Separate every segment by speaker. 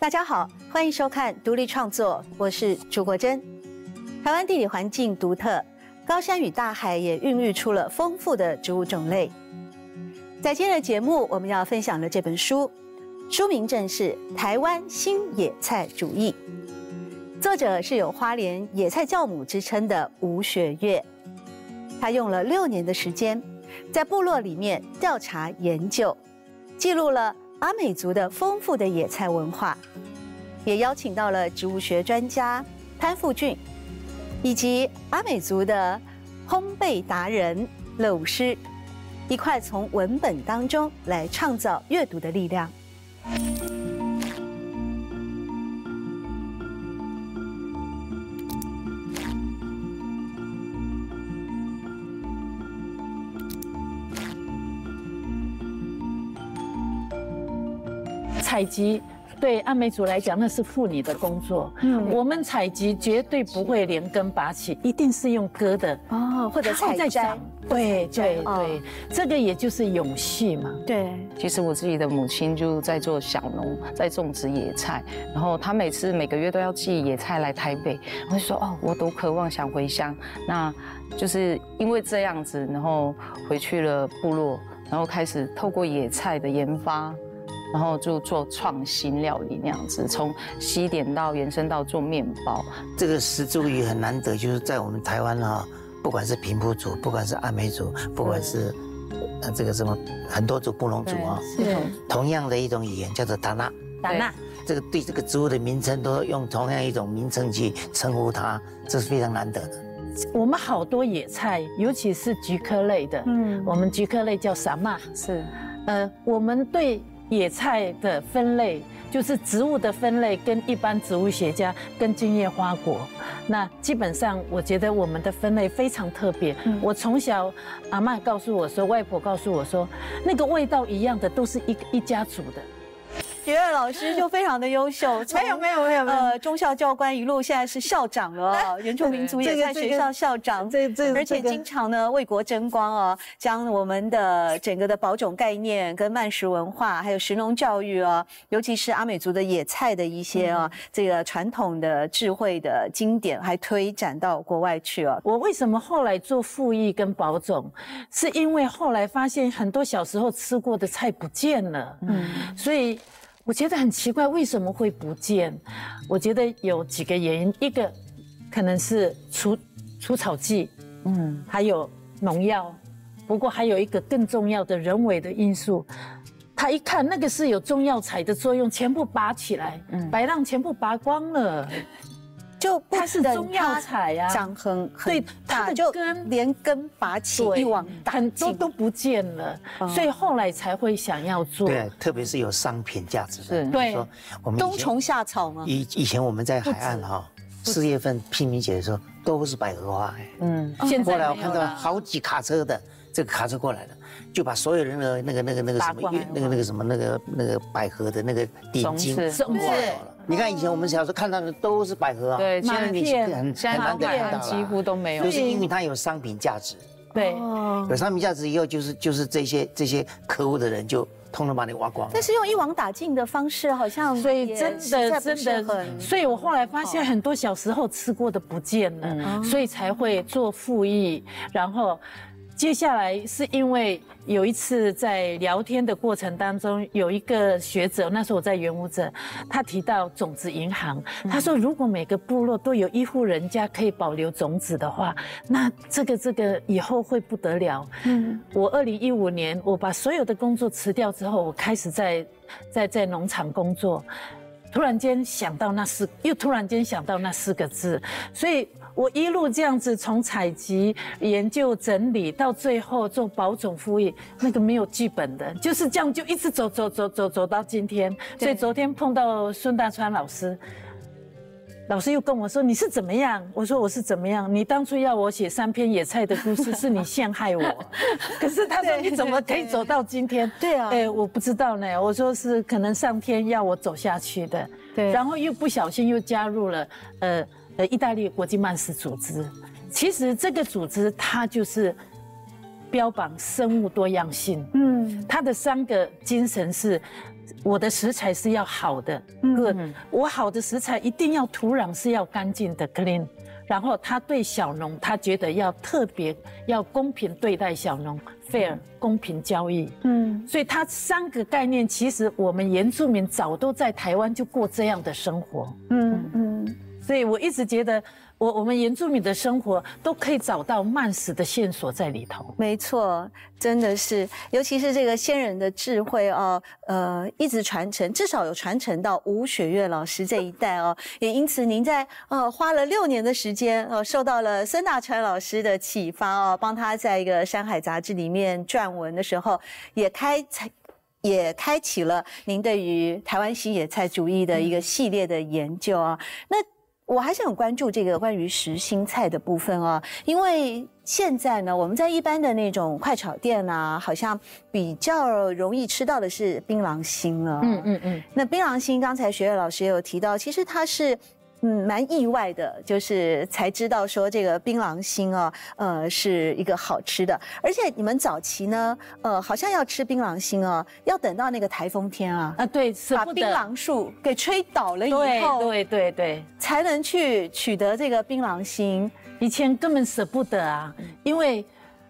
Speaker 1: 大家好，欢迎收看独立创作，我是朱国珍。台湾地理环境独特，高山与大海也孕育出了丰富的植物种类。在今天的节目，我们要分享的这本书，书名正是《台湾新野菜主义》，作者是有花莲野菜教母之称的吴雪月。他用了六年的时间，在部落里面调查研究，记录了阿美族的丰富的野菜文化，也邀请到了植物学专家潘富俊，以及阿美族的烘焙达人乐舞师，一块从文本当中来创造阅读的力量。
Speaker 2: 采集对阿美族来讲，那是妇女的工作。嗯，我们采集绝对不会连根拔起，一定是用割的
Speaker 1: 哦，或者采摘。
Speaker 2: 对对对，这个也就是永续嘛。
Speaker 1: 对，
Speaker 3: 其实我自己的母亲就在做小农，在种植野菜，然后她每次每个月都要寄野菜来台北，我就说哦，我都渴望想回乡。那就是因为这样子，然后回去了部落，然后开始透过野菜的研发。然后就做创新料理那样子，从西点到延伸到做面包，
Speaker 4: 这个石柱鱼很难得，就是在我们台湾哈，不管是平埔族，不管是阿美族，不管是呃这个什么很多族布农族啊，是同样的一种语言叫做达纳，
Speaker 1: 达纳，
Speaker 4: 这个对这个植物的名称都用同样一种名称去称呼它，这是非常难得的。
Speaker 2: 我们好多野菜，尤其是菊科类的，嗯，我们菊科类叫啥嘛？是，呃，我们对。野菜的分类就是植物的分类，跟一般植物学家跟茎叶花果，那基本上我觉得我们的分类非常特别。我从小阿妈告诉我说，外婆告诉我说，那个味道一样的都是一一家族的。
Speaker 1: 学院老师就非常的优秀，
Speaker 2: 没有没有没有呃，
Speaker 1: 中校教官一路现在是校长了，原住民族野菜学校校长，这这而且经常呢为国争光哦，将我们的整个的保种概念跟慢食文化，还有食农教育哦，尤其是阿美族的野菜的一些啊这个传统的智慧的经典，还推展到国外去了。
Speaker 2: 我为什么后来做复议跟保种，是因为后来发现很多小时候吃过的菜不见了，嗯，所以。我觉得很奇怪，为什么会不见？我觉得有几个原因，一个可能是除除草剂，嗯，还有农药，不过还有一个更重要的人为的因素。他一看那个是有中药材的作用，全部拔起来，白浪全部拔光了。
Speaker 1: 就
Speaker 2: 它是中药材呀，
Speaker 1: 长很
Speaker 2: 对，
Speaker 1: 它的就根连根拔起，一网
Speaker 2: 很多都不见了，所以后来才会想要做。
Speaker 4: 对，特别是有商品价值的，
Speaker 2: 对，
Speaker 1: 我们冬虫夏草吗？
Speaker 4: 以以前我们在海岸哈，四月份清明节的时候都是百合花，
Speaker 2: 嗯，现在
Speaker 4: 后来我看到好几卡车的这个卡车过来的，就把所有人的那个那个那个什么那个那个什么那个那个百合的那个顶茎
Speaker 2: 送过来
Speaker 4: 了。你看以前我们小时候看到的都是百合啊，
Speaker 3: 对，
Speaker 2: 现在
Speaker 3: 你
Speaker 4: 很
Speaker 3: 很难看到几乎都没有，
Speaker 4: 就是因为它有商品价值。
Speaker 2: 对，
Speaker 4: 有商品价值以后，就是就是这些这些可恶的人就通通把你挖光。
Speaker 1: 但是用一网打尽的方式，好像
Speaker 2: 所以真的真的很，所以我后来发现很多小时候吃过的不见了，所以才会做复议，然后。接下来是因为有一次在聊天的过程当中，有一个学者，那时候我在元武者，他提到种子银行，他说如果每个部落都有一户人家可以保留种子的话，那这个这个以后会不得了。嗯，我二零一五年我把所有的工作辞掉之后，我开始在在在农场工作，突然间想到那四，又突然间想到那四个字，所以。我一路这样子从采集、研究、整理到最后做保种复议，那个没有剧本的，就是这样就一直走走走走走到今天。所以昨天碰到孙大川老师，老师又跟我说你是怎么样？我说我是怎么样？你当初要我写三篇野菜的故事，是你陷害我。可是他说你怎么可以走到今天？
Speaker 1: 对啊，
Speaker 2: 哎，我不知道呢。我说是可能上天要我走下去的。对，然后又不小心又加入了呃。呃，意大利国际曼斯组织，其实这个组织它就是标榜生物多样性。嗯，它的三个精神是，我的食材是要好的，嗯，我好的食材一定要土壤是要干净的 clean。然后他对小农，他觉得要特别要公平对待小农，fair 公平交易。嗯，所以他三个概念，其实我们原住民早都在台湾就过这样的生活。嗯嗯，所以我一直觉得。我我们原住民的生活都可以找到慢食的线索在里头。
Speaker 1: 没错，真的是，尤其是这个先人的智慧哦，呃，一直传承，至少有传承到吴雪月老师这一代哦。也因此，您在呃花了六年的时间，呃，受到了孙大川老师的启发哦，帮他在一个《山海》杂志里面撰文的时候，也开才也开启了您对于台湾新野菜主义的一个系列的研究啊。那我还是很关注这个关于实心菜的部分哦，因为现在呢，我们在一般的那种快炒店啊，好像比较容易吃到的是槟榔心了。嗯嗯嗯。那槟榔心，刚才学月老师也有提到，其实它是。嗯，蛮意外的，就是才知道说这个槟榔心哦，呃，是一个好吃的。而且你们早期呢，呃，好像要吃槟榔心哦，要等到那个台风天啊，
Speaker 2: 啊，对，
Speaker 1: 把槟榔树给吹倒了以后，
Speaker 2: 对对对，
Speaker 1: 才能去取得这个槟榔心。
Speaker 2: 以前根本舍不得啊，因为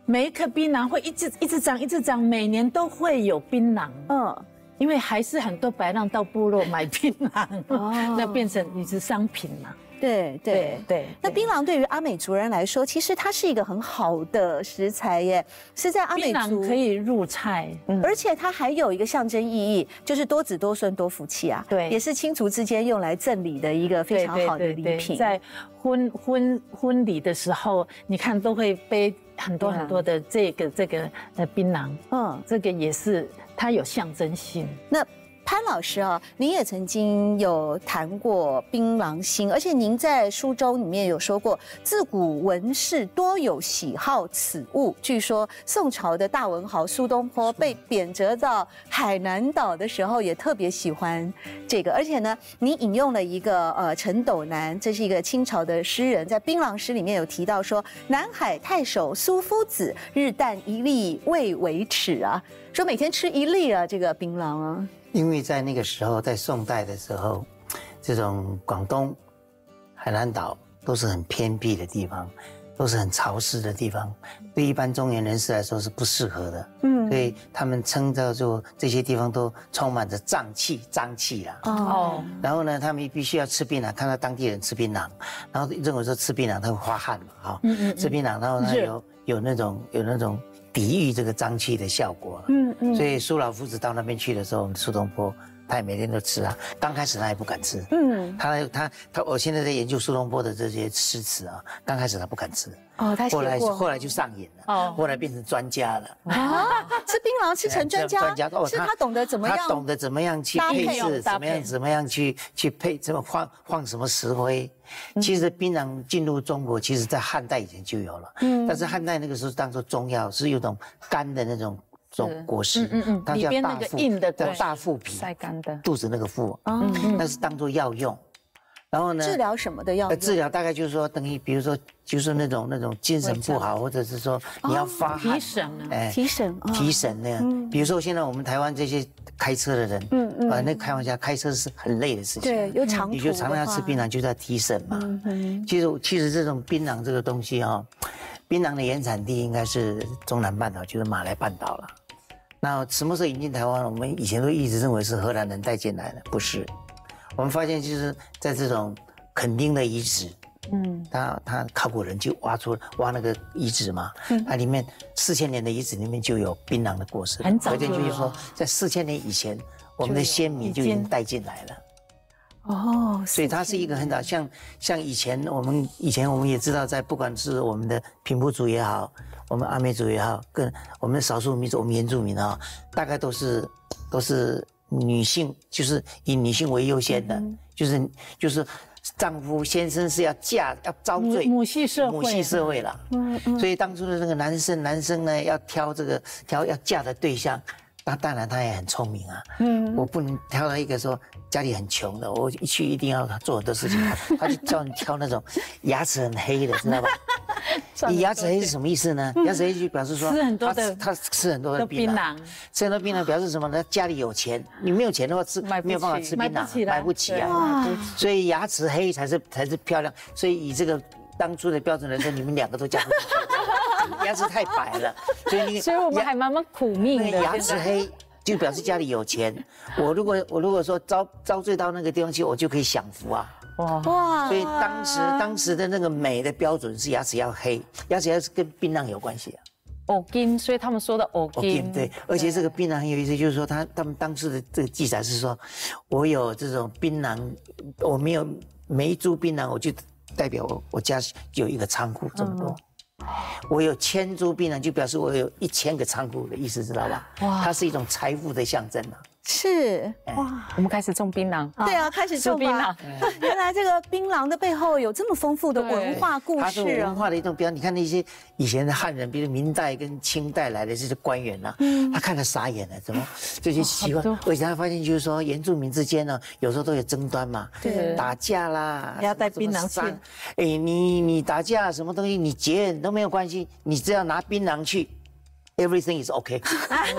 Speaker 2: 每一颗槟榔会一直一直长，一直长，每年都会有槟榔。嗯。因为还是很多白浪到部落买槟榔，那变成你是商品嘛？
Speaker 1: 对对对。那槟榔对于阿美族人来说，其实它是一个很好的食材耶，是在阿美族
Speaker 2: 可以入菜，
Speaker 1: 而且它还有一个象征意义，就是多子多孙多福气啊。
Speaker 2: 对，
Speaker 1: 也是亲族之间用来赠礼的一个非常好的礼品。
Speaker 2: 在婚婚婚礼的时候，你看都会背很多很多的这个这个呃槟榔，嗯，这个也是。它有象征性。
Speaker 1: 那。潘老师啊，您也曾经有谈过槟榔心，而且您在书中里面有说过，自古文士多有喜好此物。据说宋朝的大文豪苏东坡被贬谪到海南岛的时候，也特别喜欢这个。而且呢，你引用了一个呃陈斗南，这是一个清朝的诗人，在《槟榔诗》里面有提到说，南海太守苏夫子日啖一粒未为耻啊，说每天吃一粒啊，这个槟榔啊。
Speaker 4: 因为在那个时候，在宋代的时候，这种广东、海南岛都是很偏僻的地方，都是很潮湿的地方，对一般中年人士来说是不适合的。嗯，所以他们称叫做这些地方都充满着瘴气、瘴气啦。哦。然后呢，他们必须要吃槟榔，看到当地人吃槟榔，然后认为说吃槟榔他会发汗嘛，哈。嗯嗯。吃槟榔，然后呢有有那种有那种。抵御这个脏气的效果，嗯嗯，所以苏老夫子到那边去的时候，苏东坡他也每天都吃啊。刚开始他也不敢吃，嗯，他他他，我现在在研究苏东坡的这些诗词啊。刚开始他不敢吃，哦，他后来后来就上瘾了，哦，后来变成专家了。啊，
Speaker 1: 吃槟榔吃成专家，专家是他懂得怎么样，
Speaker 4: 他懂得怎么样去配置，怎么样怎么样去去配，怎么放放什么石灰。其实槟榔进入中国，其实在汉代以前就有了。嗯，但是汉代那个时候当做中药，是有种干的那种种果实，嗯嗯
Speaker 2: 嗯，里边那个硬的
Speaker 4: 叫大腹皮，
Speaker 3: 晒干的，
Speaker 4: 肚子那个腹，嗯，那是当做药用。然后呢？
Speaker 1: 治疗什么的药？
Speaker 4: 治疗大概就是说，等于比如说，就是那种那种精神不好，或者是说你要发
Speaker 2: 提神，
Speaker 1: 哎，提神，
Speaker 4: 提神那样。比如说现在我们台湾这些开车的人，嗯嗯，啊，那开玩笑，开车是很累的事情，
Speaker 1: 对，又长
Speaker 4: 途，你就常常要吃槟榔，就是要提神嘛。嗯其实其实这种槟榔这个东西哈，槟榔的原产地应该是中南半岛，就是马来半岛了。那什么时候引进台湾？我们以前都一直认为是荷兰人带进来的，不是。我们发现，就是在这种垦丁的遗址，嗯，他他考古人就挖出挖那个遗址嘛，嗯，它里面四千年的遗址里面就有槟榔的果实，
Speaker 2: 很早
Speaker 4: 就是说，在四千年以前，我们的先民就已经带进来了，哦，所以它是一个很早，像像以前我们以前我们也知道，在不管是我们的平埔族也好，我们阿美族也好，跟我们的少数民族我们原住民啊，大概都是都是。女性就是以女性为优先的，就是就是丈夫先生是要嫁要遭罪
Speaker 2: 母系社会
Speaker 4: 母系社会了，嗯嗯，所以当初的那个男生男生呢要挑这个挑要嫁的对象，那当然他也很聪明啊，嗯，我不能挑到一个说家里很穷的，我一去一定要做很多事情，他就叫你挑那种牙齿很黑的，知道吧？你牙齿黑是什么意思呢？牙齿黑就表示说
Speaker 2: 吃很多的，
Speaker 4: 他吃很多的槟榔，吃很多槟榔表示什么呢？家里有钱，你没有钱的话吃没有办法吃槟榔，买不起啊。所以牙齿黑才是才是漂亮。所以以这个当初的标准来说，你们两个都嫁不出牙齿太白了，
Speaker 2: 所以你所以我们还蛮蛮苦命的。
Speaker 4: 牙齿黑就表示家里有钱。我如果我如果说遭遭罪到那个地方去，我就可以享福啊。哇！所以当时当时的那个美的标准是牙齿要黑，牙齿要是跟槟榔有关系啊。
Speaker 3: 哦金，所以他们说的哦金，
Speaker 4: 对。而且这个槟榔很有意思，就是说他他们当时的这个记载是说，我有这种槟榔，我没有每一株槟榔，我就代表我我家有一个仓库这么多。我有千株槟榔，就表示我有一千个仓库的意思，知道吧？哇！它是一种财富的象征啊。
Speaker 1: 是
Speaker 3: 哇，我们开始种槟榔。
Speaker 1: 对啊，开始种槟榔。原来这个槟榔的背后有这么丰富的文化故事。它
Speaker 4: 是文化的一种标。你看那些以前的汉人，比如明代跟清代来的这些官员呐，他看了傻眼了，怎么这些习惯？而且他发现就是说，原住民之间呢，有时候都有争端嘛，对，打架啦，
Speaker 2: 要带槟榔去。
Speaker 4: 哎，你你打架什么东西，你结都没有关系，你只要拿槟榔去。Everything is okay，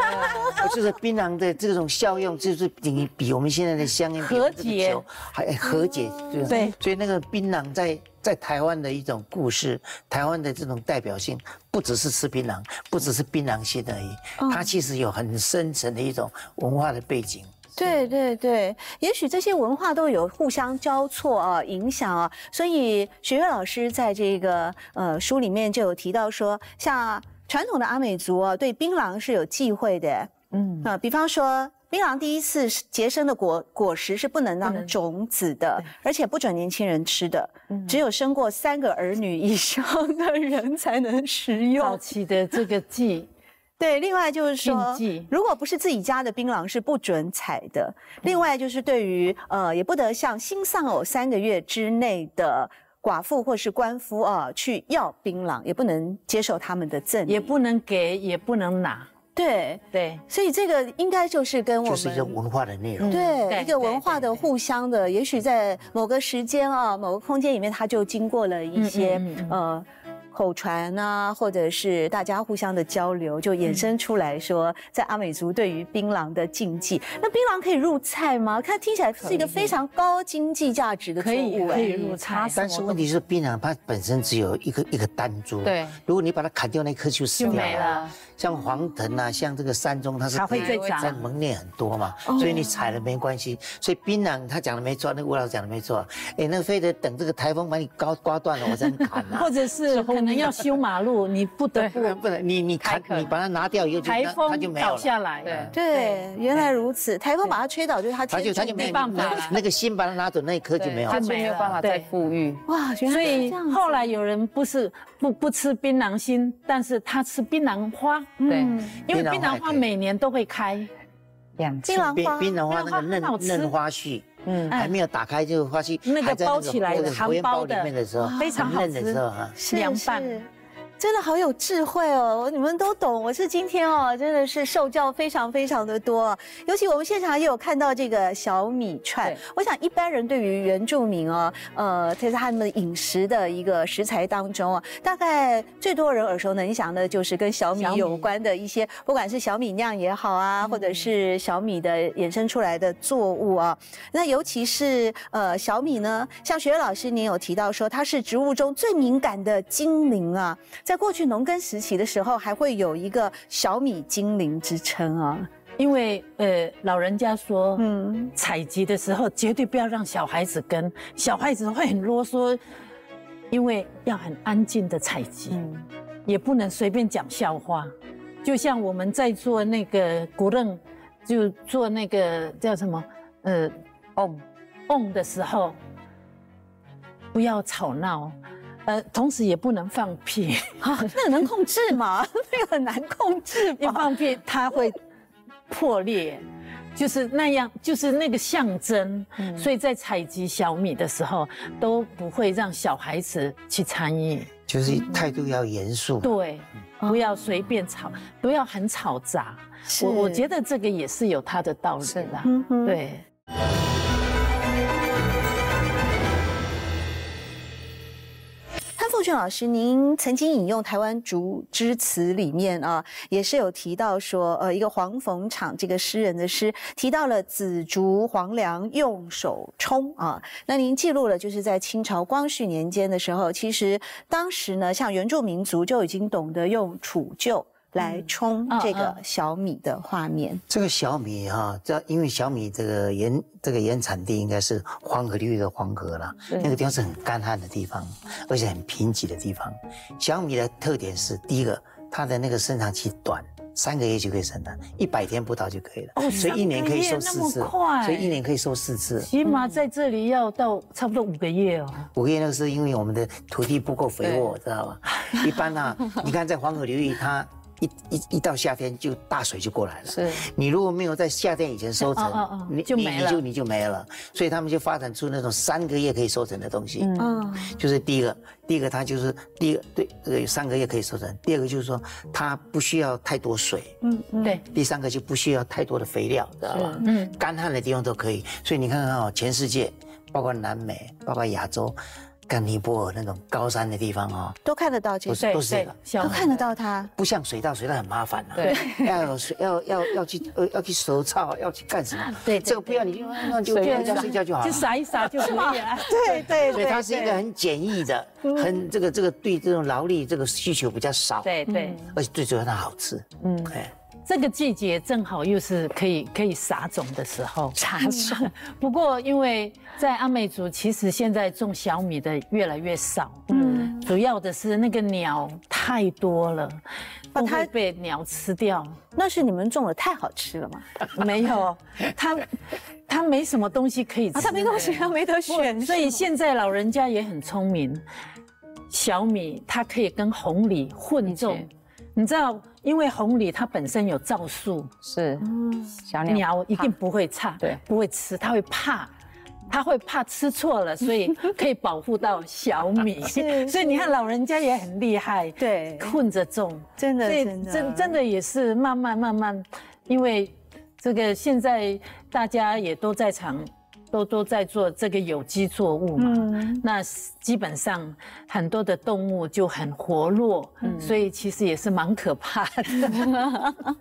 Speaker 4: 就是槟榔的这种效用，就是比比我们现在的香烟
Speaker 2: 和解
Speaker 4: 还和解，对，所以那个槟榔在在台湾的一种故事，台湾的这种代表性，不只是吃槟榔，不只是槟榔心而已，它其实有很深层的一种文化的背景。
Speaker 1: 对对对，也许这些文化都有互相交错啊，影响啊，所以学月老师在这个呃书里面就有提到说，像。传统的阿美族啊，对槟榔是有忌讳的。嗯啊，比方说，槟榔第一次结生的果果实是不能当种子的，而且不准年轻人吃的，只有生过三个儿女以上的人才能食用。
Speaker 2: 早期的这个忌，
Speaker 1: 对。另外就是说，如果不是自己家的槟榔是不准采的。另外就是对于呃，也不得向新丧偶三个月之内的。寡妇或是官夫啊，去要槟榔，也不能接受他们的赠，
Speaker 2: 也不能给，也不能拿。
Speaker 1: 对
Speaker 2: 对，
Speaker 1: 所以这个应该就是跟我们
Speaker 4: 就是一个文化的内容，
Speaker 1: 对一个文化的互相的，也许在某个时间啊，某个空间里面，它就经过了一些呃。口传啊，或者是大家互相的交流，就衍生出来说，在阿美族对于槟榔的禁忌。那槟榔可以入菜吗？它听起来是一个非常高经济价值的作
Speaker 2: 物，可以入菜。
Speaker 4: 但是问题是，槟榔它本身只有一个一个单株，
Speaker 3: 对，
Speaker 4: 如果你把它砍掉，那颗就死掉了。像黄藤啊，像这个山中，它是它
Speaker 2: 会
Speaker 4: 在门内很多嘛，所以你采了没关系。所以槟榔他讲的没错，那吴老师讲的没错。哎，那非得等这个台风把你刮刮断了，我才能砍
Speaker 2: 或者是可能要修马路，你不得不
Speaker 4: 不能，你你砍你把它拿掉以后，
Speaker 2: 台风
Speaker 4: 就
Speaker 2: 倒下来。
Speaker 1: 对对，原来如此，台风把它吹倒，就是它
Speaker 4: 它就它就
Speaker 2: 没办法，
Speaker 4: 那个心把它拿走那一颗就没有，
Speaker 3: 它就没有办法再富裕。
Speaker 1: 哇，
Speaker 2: 所以后来有人不是不不吃槟榔心，但是他吃槟榔花。
Speaker 3: 对。
Speaker 2: 因为槟榔花每年都会开，
Speaker 1: 两槟榔花，
Speaker 4: 槟榔花那个嫩嫩花絮，嗯，还没有打开就花絮，
Speaker 2: 那个包起来的，
Speaker 4: 含包里面的时候，
Speaker 2: 非常好吃，凉拌。
Speaker 1: 真的好有智慧哦，你们都懂。我是今天哦，真的是受教非常非常的多。尤其我们现场也有看到这个小米串。我想一般人对于原住民哦，呃，在他们饮食的一个食材当中啊，大概最多人耳熟能详的就是跟小米有关的一些，不管是小米酿也好啊，或者是小米的衍生出来的作物啊。那尤其是呃小米呢，像学老师您有提到说它是植物中最敏感的精灵啊。在过去农耕时期的时候，还会有一个小米精灵之称啊，
Speaker 2: 因为呃，老人家说，嗯，采集的时候绝对不要让小孩子跟，小孩子会很啰嗦，因为要很安静的采集，也不能随便讲笑话，就像我们在做那个古楞，就做那个叫什么，呃，嗡嗡的时候，不要吵闹。呃，同时也不能放屁，
Speaker 1: 那个能控制吗？那个很难控制。
Speaker 2: 一放屁，它会破裂，就是那样，就是那个象征。所以在采集小米的时候，都不会让小孩子去参与，
Speaker 4: 就是态度要严肃。
Speaker 2: 对，不要随便吵，不要很吵杂。我我觉得这个也是有它的道理啦。对。
Speaker 1: 孟俊老师，您曾经引用台湾竹枝词里面啊，也是有提到说，呃，一个黄逢场这个诗人的诗提到了紫竹黄粱用手冲啊。那您记录了，就是在清朝光绪年间的时候，其实当时呢，像原住民族就已经懂得用杵臼。来冲这个小米的画面。
Speaker 4: 这个小米哈，这因为小米这个原这个原产地应该是黄河流域的黄河啦，那个地方是很干旱的地方，而且很贫瘠的地方。小米的特点是，第一个，它的那个生长期短，三个月就可以生产，一百天不到就可以了。哦，
Speaker 2: 所以一年可以收四次，
Speaker 4: 所以一年可以收四次。
Speaker 2: 起码在这里要到差不多五个月哦。
Speaker 4: 五个月那个是因为我们的土地不够肥沃，知道吧？一般呢，你看在黄河流域它。一一一到夏天就大水就过来了。是，你如果没有在夏天以前收成，你就没了，你就你就没了。所以他们就发展出那种三个月可以收成的东西。嗯，就是第一个，第一个它就是第一个对，呃，三个月可以收成。第二个就是说它不需要太多水。
Speaker 2: 嗯嗯，对。
Speaker 4: 第三个就不需要太多的肥料，知道吧？嗯，干旱的地方都可以。所以你看看哦，全世界，包括南美，包括亚洲。像尼泊尔那种高山的地方哦，
Speaker 1: 都看得到，
Speaker 4: 都是都是
Speaker 1: 都看得到它。
Speaker 4: 不像水稻，水稻很麻烦啊，对，要有水，要要要去呃要去收草，要去干什么？对，这个不要你就那就睡觉睡觉就好了，
Speaker 2: 就撒一撒就可以了。
Speaker 1: 对 对，
Speaker 4: 所以它是一个很简易的，很这个这个对这种劳力这个需求比较少。
Speaker 2: 对对，
Speaker 4: 而且最主要它好吃。嗯，哎。
Speaker 2: 这个季节正好又是可以可以撒种的时候，
Speaker 1: 撒种。
Speaker 2: 不过因为在阿美族，其实现在种小米的越来越少。嗯，主要的是那个鸟太多了，把它被鸟吃掉。
Speaker 1: 那是你们种的太好吃了吗？
Speaker 2: 没有，它它没什么东西可以吃，
Speaker 1: 它没东西，它没得选。
Speaker 2: 所以现在老人家也很聪明，小米它可以跟红米混种。你知道，因为红李它本身有皂素，
Speaker 3: 是，
Speaker 2: 小鸟。一定不会差，对，不会吃，它会怕，它会怕吃错了，所以 可以保护到小米。所以你看老人家也很厉害，
Speaker 1: 对，
Speaker 2: 混着种，
Speaker 1: 真的，真
Speaker 2: 的，真真的也是慢慢慢慢，因为这个现在大家也都在场。都都在做这个有机作物嘛，那基本上很多的动物就很活络，所以其实也是蛮可怕的。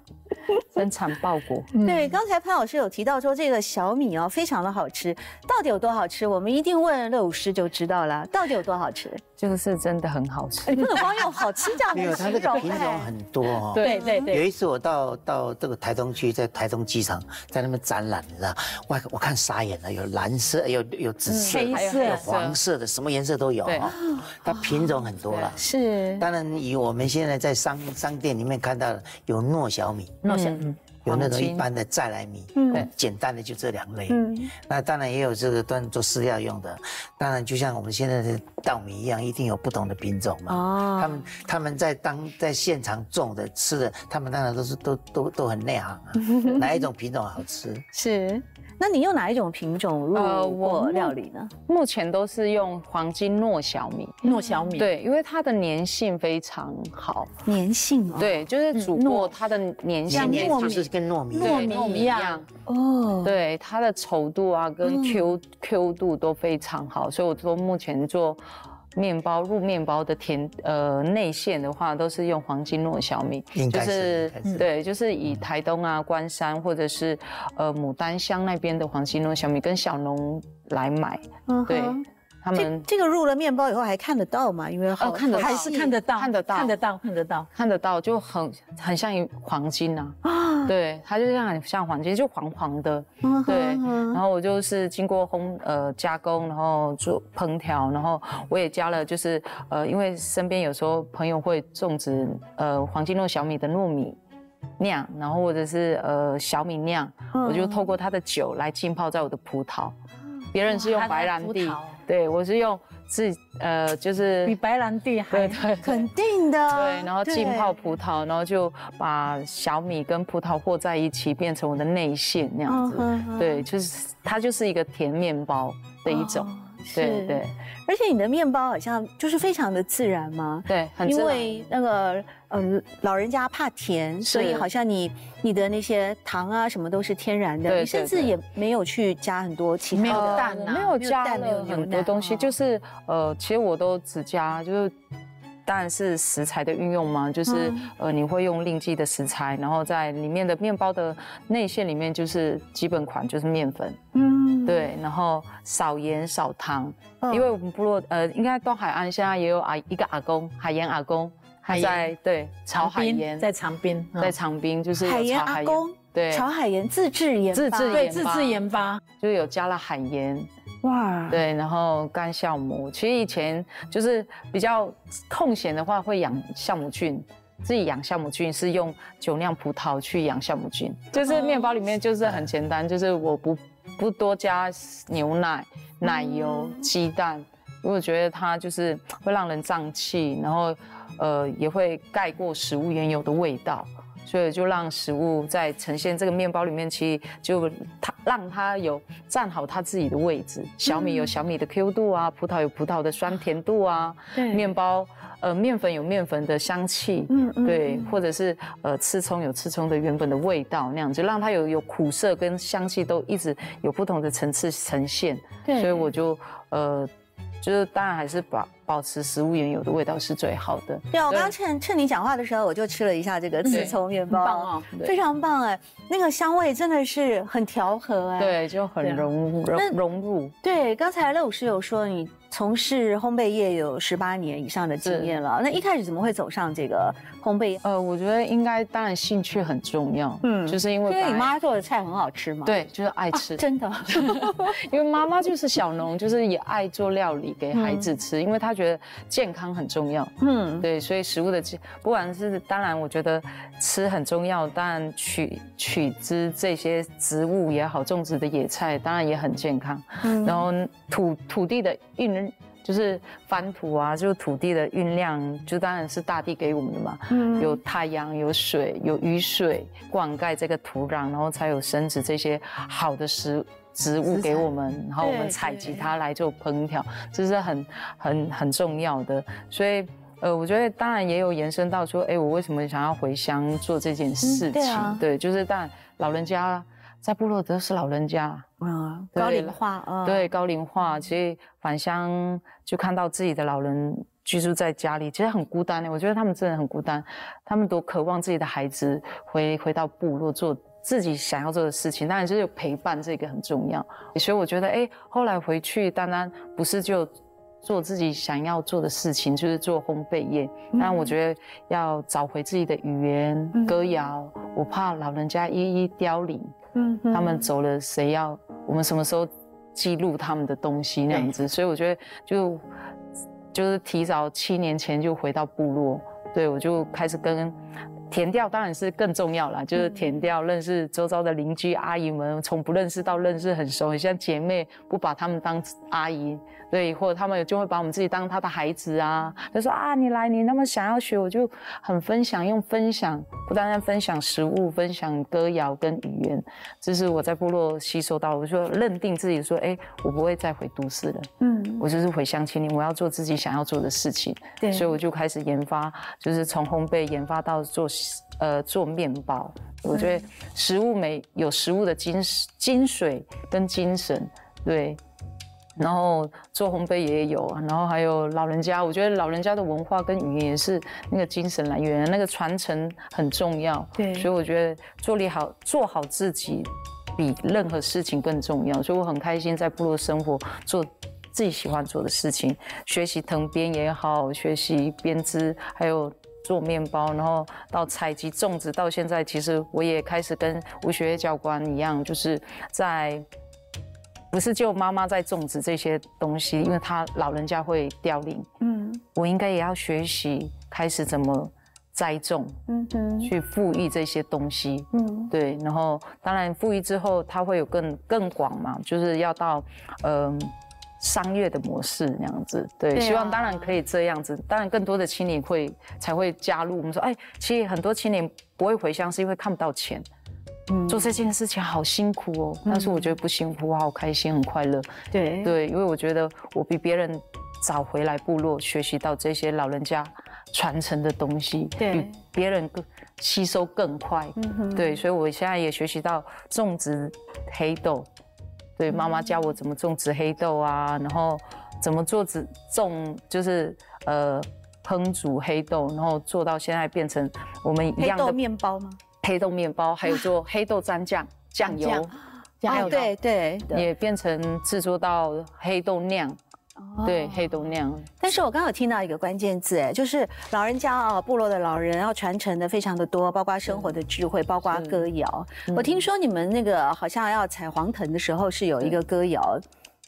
Speaker 3: 生产报国。
Speaker 1: 对，刚才潘老师有提到说这个小米哦，非常的好吃，到底有多好吃？我们一定问乐舞师就知道了，到底有多好吃？
Speaker 3: 这个是真的很好吃。
Speaker 1: 不能光用好吃这样
Speaker 4: 没有，它这个品种很多哦。
Speaker 2: 对对对。
Speaker 4: 有一次我到到这个台东去，在台东机场在那边展览，你知道，我我看傻眼了，有蓝色，有有紫色，有黄色的，什么颜色都有哦。它品种很多了。
Speaker 1: 是。
Speaker 4: 当然，以我们现在在商商店里面看到的，有糯小米。糯小米。有那种一般的再来米，嗯，简单的就这两类，嗯，那当然也有这个端做饲料用的，当然就像我们现在的稻米一样，一定有不同的品种嘛，哦，他们他们在当在现场种的吃的，他们当然都是都都都很内行啊，哪一种品种好吃？
Speaker 1: 是。那你用哪一种品种入过料理呢？
Speaker 3: 目前都是用黄金糯小米。
Speaker 2: 糯小米，
Speaker 3: 对，因为它的粘性非常好。
Speaker 1: 粘性，
Speaker 3: 对，就是煮过它的粘性，
Speaker 4: 就是跟糯米
Speaker 3: 糯米一样。哦，对，它的稠度啊跟 Q Q 度都非常好，所以我说目前做。面包入面包的甜呃内馅的话，都是用黄金糯小米，
Speaker 4: 就是
Speaker 3: 对，就是以台东啊、关山或者是呃牡丹乡那边的黄金糯小米跟小农来买，对。
Speaker 1: 他们这个入了面包以后还看得到吗？因为哦，
Speaker 2: 看得还是看得到，
Speaker 3: 看得到，
Speaker 2: 看得到，看得到，
Speaker 3: 看得到，就很很像黄金呐。啊，对，它就像像黄金，就黄黄的。对，然后我就是经过烘呃加工，然后做烹调，然后我也加了，就是呃，因为身边有时候朋友会种植呃黄金糯小米的糯米酿，然后或者是呃小米酿，我就透过它的酒来浸泡在我的葡萄。别人是用白兰地。对，我是用自呃，就是
Speaker 2: 比白兰地还
Speaker 3: 对对，
Speaker 1: 肯定的。
Speaker 3: 对，然后浸泡葡萄，然后就把小米跟葡萄和在一起，变成我的内馅那样子。对，就是它就是一个甜面包的一种。对对。
Speaker 1: 而且你的面包好像就是非常的自然嘛？
Speaker 3: 对，很自然。
Speaker 1: 因为那个呃老人家怕甜，所以好像你你的那些糖啊什么都是天然的，你甚至也没有去加很多其他的
Speaker 2: 蛋，
Speaker 3: 没有加了很多东西，就是呃，其实我都只加就是。当然是食材的运用嘛，就是呃，你会用另计的食材，然后在里面的面包的内馅里面就是基本款就是面粉，嗯，对，然后少盐少糖，因为我们部落呃，应该东海岸现在也有阿一个阿公海盐阿公，还在对炒海盐，
Speaker 2: 在长滨，
Speaker 3: 在长滨就是
Speaker 1: 海盐阿公，
Speaker 3: 对，
Speaker 1: 炒海盐自制盐，
Speaker 3: 自制
Speaker 2: 对自制盐巴，
Speaker 3: 就有加了海盐。哇，对，然后干酵母，其实以前就是比较空闲的话，会养酵母菌，自己养酵母菌是用酒酿葡萄去养酵母菌，就是面包里面就是很简单，就是我不不多加牛奶、奶油、鸡蛋，因为我觉得它就是会让人胀气，然后呃也会盖过食物原有的味道。所以就让食物在呈现这个面包里面，其实就它让它有站好它自己的位置。小米有小米的 Q 度啊，葡萄有葡萄的酸甜度啊。对。面包呃面粉有面粉的香气，嗯嗯。对，或者是呃刺葱有刺葱的原本的味道那样子，让它有有苦涩跟香气都一直有不同的层次呈现。对。所以我就呃就是当然还是保。保持食物原有的味道是最好的。
Speaker 1: 对，我刚刚趁趁你讲话的时候，我就吃了一下这个紫葱面包，非常棒哎，那个香味真的是很调和哎，
Speaker 3: 对，就很融融融入。
Speaker 1: 对，刚才乐武师有说你从事烘焙业有十八年以上的经验了，那一开始怎么会走上这个烘焙？
Speaker 3: 呃，我觉得应该当然兴趣很重要，嗯，就是因为
Speaker 1: 因为你妈做的菜很好吃嘛，
Speaker 3: 对，就是爱吃，
Speaker 1: 真的，
Speaker 3: 因为妈妈就是小农，就是也爱做料理给孩子吃，因为她觉得健康很重要，嗯，对，所以食物的不管是当然，我觉得吃很重要，当然取取之这些植物也好，种植的野菜当然也很健康，嗯，然后土土地的运就是翻土啊，就是土地的运量，就当然是大地给我们的嘛，嗯，有太阳，有水，有雨水灌溉这个土壤，然后才有生殖这些好的食。植物给我们，然后我们采集它来做烹调，这是很很很重要的。所以，呃，我觉得当然也有延伸到说，哎，我为什么想要回乡做这件事情？对，就是但老人家在部落都是老人家，
Speaker 1: 嗯，高龄化，
Speaker 3: 嗯，对，高龄化，其实返乡就看到自己的老人居住在家里，其实很孤单的。我觉得他们真的很孤单，他们都渴望自己的孩子回回到部落做。自己想要做的事情，当然就是陪伴，这个很重要。所以我觉得，哎，后来回去，单单不是就做自己想要做的事情，就是做烘焙业。但我觉得要找回自己的语言、歌谣。我怕老人家一一凋零，嗯，他们走了，谁要我们什么时候记录他们的东西那样子？所以我觉得，就就是提早七年前就回到部落，对我就开始跟。填掉当然是更重要了，就是填掉认识周遭的邻居阿姨们，从不认识到认识很熟，很像姐妹，不把他们当阿姨。对，或者他们就会把我们自己当他的孩子啊，就说啊，你来，你那么想要学，我就很分享，用分享，不单单分享食物，分享歌谣跟语言，这是我在部落吸收到，我就认定自己说，哎，我不会再回都市了，嗯，我就是回乡青年，我要做自己想要做的事情，对，所以我就开始研发，就是从烘焙研发到做，呃，做面包，我觉得食物美有食物的精精髓跟精神，对。然后做烘焙也有，然后还有老人家，我觉得老人家的文化跟语言也是那个精神来源，那个传承很重要。对，所以我觉得做理好做好自己，比任何事情更重要。所以我很开心在部落生活，做自己喜欢做的事情，学习藤编也好，学习编织，还有做面包，然后到采集种植，到现在其实我也开始跟吴学教官一样，就是在。不是就妈妈在种植这些东西，因为她老人家会凋零。嗯，我应该也要学习开始怎么栽种，嗯哼，去富裕这些东西。嗯，对。然后当然富裕之后，它会有更更广嘛，就是要到嗯商业的模式那样子。对，希望当然可以这样子。当然更多的青年会才会加入。我们说，哎，其实很多青年不会回乡，是因为看不到钱。做这件事情好辛苦哦，但是我觉得不辛苦，我好开心，很快乐。
Speaker 1: 对
Speaker 3: 对，因为我觉得我比别人早回来部落，学习到这些老人家传承的东西，比别人更吸收更快。对，所以我现在也学习到种植黑豆。对，妈妈教我怎么种植黑豆啊，然后怎么做植种，就是呃烹煮黑豆，然后做到现在变成我们一样的
Speaker 1: 面包吗？
Speaker 3: 黑豆面包，还有做黑豆蘸酱酱油，
Speaker 1: 还有对对，
Speaker 3: 也变成制作到黑豆酿，对黑豆酿。
Speaker 1: 但是我刚有听到一个关键字，哎，就是老人家啊，部落的老人要传承的非常的多，包括生活的智慧，包括歌谣。我听说你们那个好像要采黄藤的时候是有一个歌谣。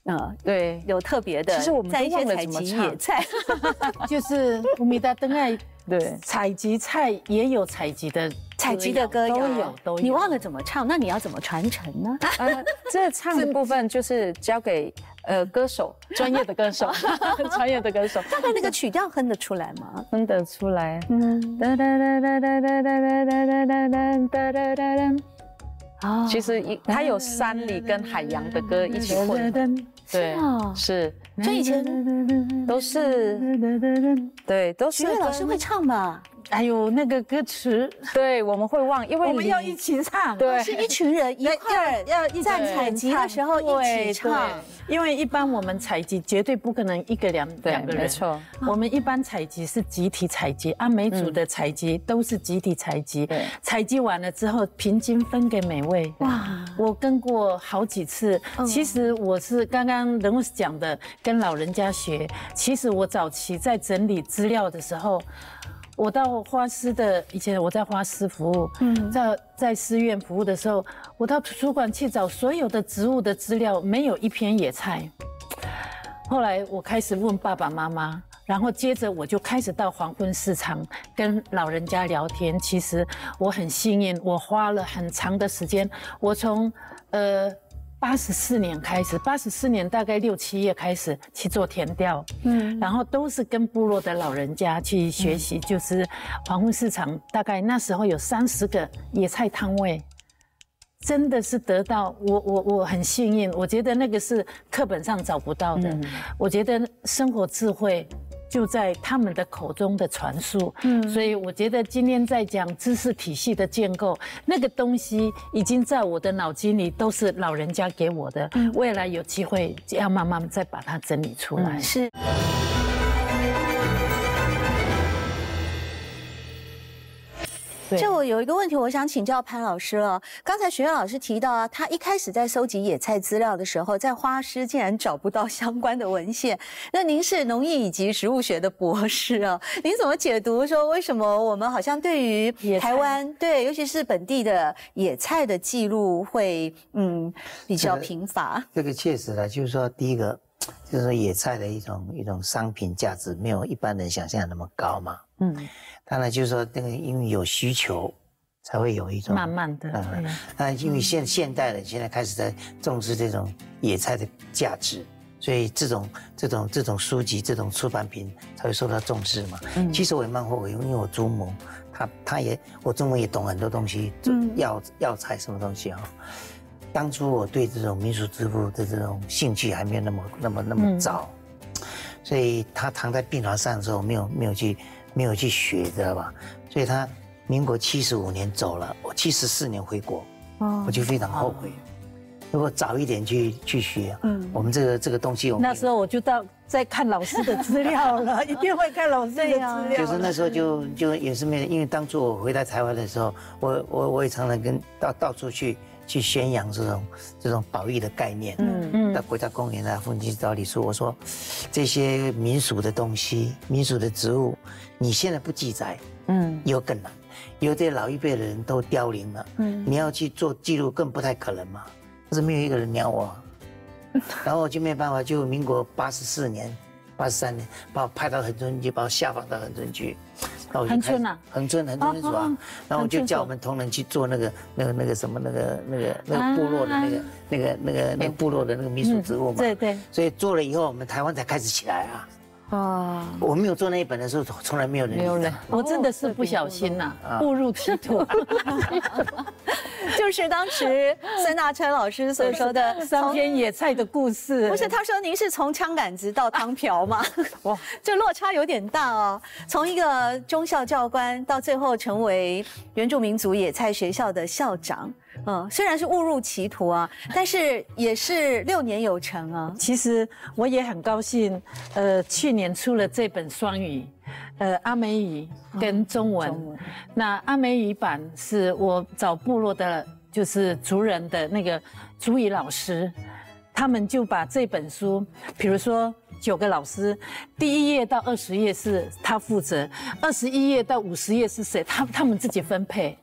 Speaker 3: 嗯，对，
Speaker 1: 有特别的，
Speaker 3: 其实我们
Speaker 1: 在一些采集野菜，
Speaker 2: 就是我们的灯爱，
Speaker 3: 对，
Speaker 2: 采集菜也有采集的，
Speaker 1: 采集的歌
Speaker 2: 都有，都有。
Speaker 1: 你忘了怎么唱，那你要怎么传承呢？
Speaker 3: 呃，这唱的部分就是交给呃歌手，专业的歌手，专业的歌手。
Speaker 1: 大概那个曲调哼得出来吗？
Speaker 3: 哼得出来。嗯。哒哒哒哒哒哒哒哒哒哒哒哒哒哒。啊，其实一它有山里跟海洋的歌一起混，对，是，
Speaker 1: 所以以前
Speaker 3: 都是，对，都是。
Speaker 1: 徐老师会唱吗？
Speaker 2: 还有那个歌词，
Speaker 3: 对，我们会忘，因为
Speaker 2: 我们要一起唱，
Speaker 1: 对，是一群人一 块要在采集的时候一起唱。
Speaker 2: 因为一般我们采集绝对不可能一个两两个人，
Speaker 3: 没错。
Speaker 2: 我们一般采集是集体采集，按每组的采集都是集体采集。对，采集完了之后平均分给每位。哇，我跟过好几次。其实我是刚刚人物讲的，跟老人家学。其实我早期在整理资料的时候。我到花师的以前，我在花师服务，嗯在在师院服务的时候，我到图书馆去找所有的植物的资料，没有一片野菜。后来我开始问爸爸妈妈，然后接着我就开始到黄昏市场跟老人家聊天。其实我很幸运，我花了很长的时间，我从呃。八十四年开始，八十四年大概六七月开始去做田调，嗯，然后都是跟部落的老人家去学习，就是黄昏市场大概那时候有三十个野菜摊位，真的是得到我我我很幸运，我觉得那个是课本上找不到的，我觉得生活智慧。就在他们的口中的传述，嗯，所以我觉得今天在讲知识体系的建构，那个东西已经在我的脑筋里都是老人家给我的，未来有机会要慢慢再把它整理出来。
Speaker 1: 是。这我有一个问题，我想请教潘老师了。刚才学院老师提到啊，他一开始在搜集野菜资料的时候，在花师竟然找不到相关的文献。那您是农业以及植物学的博士啊，您怎么解读说为什么我们好像对于台湾对，尤其是本地的野菜的记录会嗯比较贫乏？
Speaker 4: 这个确实呢，就是说第一个就是说野菜的一种一种商品价值没有一般人想象那么高嘛。嗯。当然，就是说，那个因为有需求，才会有一种
Speaker 2: 慢慢的。嗯，
Speaker 4: 那因为现现代人现在开始在重视这种野菜的价值，所以这种这种这种书籍、这种出版品才会受到重视嘛。嗯，其实我也蛮后悔，因为我祖母，她她也我祖母也懂很多东西，药药材什么东西啊。当初我对这种民俗植物的这种兴趣还没有那么那么那么早，所以他躺在病床上的时候，没有没有去。没有去学，知道吧？所以他民国七十五年走了，我七十四年回国，我就非常后悔。如果早一点去去学，嗯，我们这个这个东西，
Speaker 2: 那时候我就到在看老师的资料了，一定会看老师的资料。
Speaker 4: 就是那时候就就也是没，因为当初我回到台湾的时候，我我我也常常跟到到处去。去宣扬这种这种保育的概念，嗯嗯，到国家公园啊、风景道理说，我说这些民俗的东西、民俗的植物，你现在不记载，嗯，以后更难，有些老一辈的人都凋零了，嗯，你要去做记录更不太可能嘛，但是没有一个人鸟我，然后我就没办法，就民国八十四年、八十三年，把我派到横村去，把我下放到横村去。
Speaker 2: 恒春呐，
Speaker 4: 恒春，恒春是吧？然后我就叫我们同仁去做那个、那个、那个什么、那个、那个、那个部落的那个、那个、那个、那个部落的那个民俗植物嘛。
Speaker 2: 对对。
Speaker 4: 所以做了以后，我们台湾才开始起来啊。啊，我没有做那一本的时候，从来没有人没有人，
Speaker 2: 我真的是不小心呐，误入歧途。
Speaker 1: 就是当时孙大川老师所说的
Speaker 2: 三天野菜的故事。
Speaker 1: 不是，他说您是从枪杆子到汤瓢吗？哇，这落差有点大哦。从一个中校教官到最后成为原住民族野菜学校的校长。嗯，虽然是误入歧途啊，但是也是六年有成啊。
Speaker 2: 其实我也很高兴，呃，去年出了这本双语，呃，阿美语跟中文。那阿美语版是我找部落的，就是族人的那个族语老师，他们就把这本书，比如说九个老师，第一页到二十页是他负责，二十一页到五十页是谁，他他们自己分配，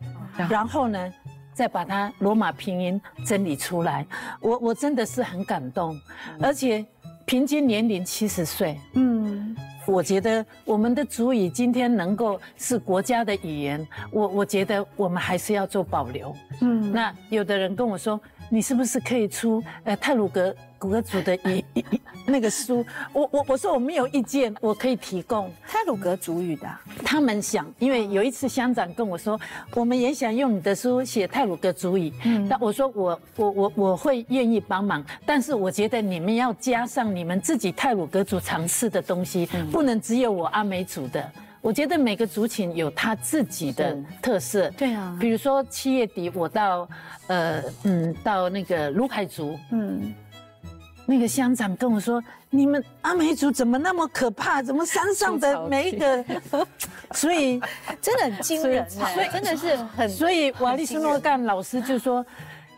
Speaker 2: 然后呢？再把它罗马拼音整理出来，我我真的是很感动，而且平均年龄七十岁，嗯，我觉得我们的主语今天能够是国家的语言，我我觉得我们还是要做保留，嗯，那有的人跟我说，你是不是可以出呃泰鲁格？古格族的一一那个书，我我我说我没有意见，我可以提供
Speaker 1: 泰鲁格族语的。
Speaker 2: 他们想，因为有一次乡长跟我说，我们也想用你的书写泰鲁格族语。嗯，那我说我我我我会愿意帮忙，但是我觉得你们要加上你们自己泰鲁格族尝试的东西，不能只有我阿美族的。我觉得每个族群有他自己的特色。
Speaker 1: 对啊，
Speaker 2: 比如说七月底我到呃嗯到那个卢凯族，嗯。那个乡长跟我说：“你们阿美族怎么那么可怕？怎么山上的 每一个 所以
Speaker 1: 真的很惊人，所以真的是很……
Speaker 2: 所以瓦利斯诺干老师就说，